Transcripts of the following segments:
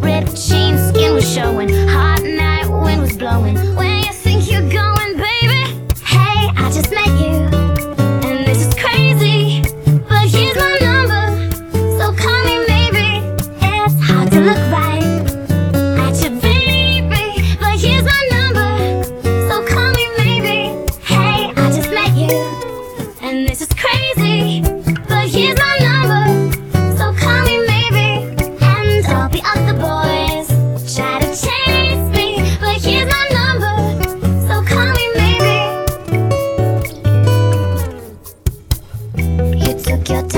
Ripped jeans, skin was showing. Hot night wind was blowing. Where you think you're going, baby? Hey, I just met you. And this is crazy. But here's my number. So call me, maybe. It's hard to look right at baby. But here's my number. So call me, maybe. Hey, I just met you. And this is crazy. take.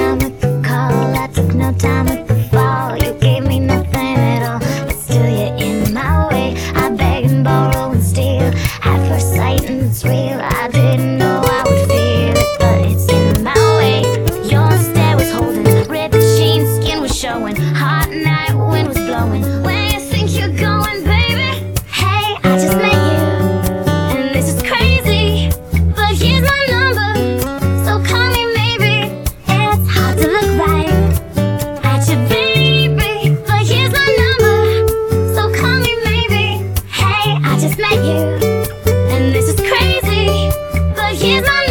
met you, and this is crazy, but here's my.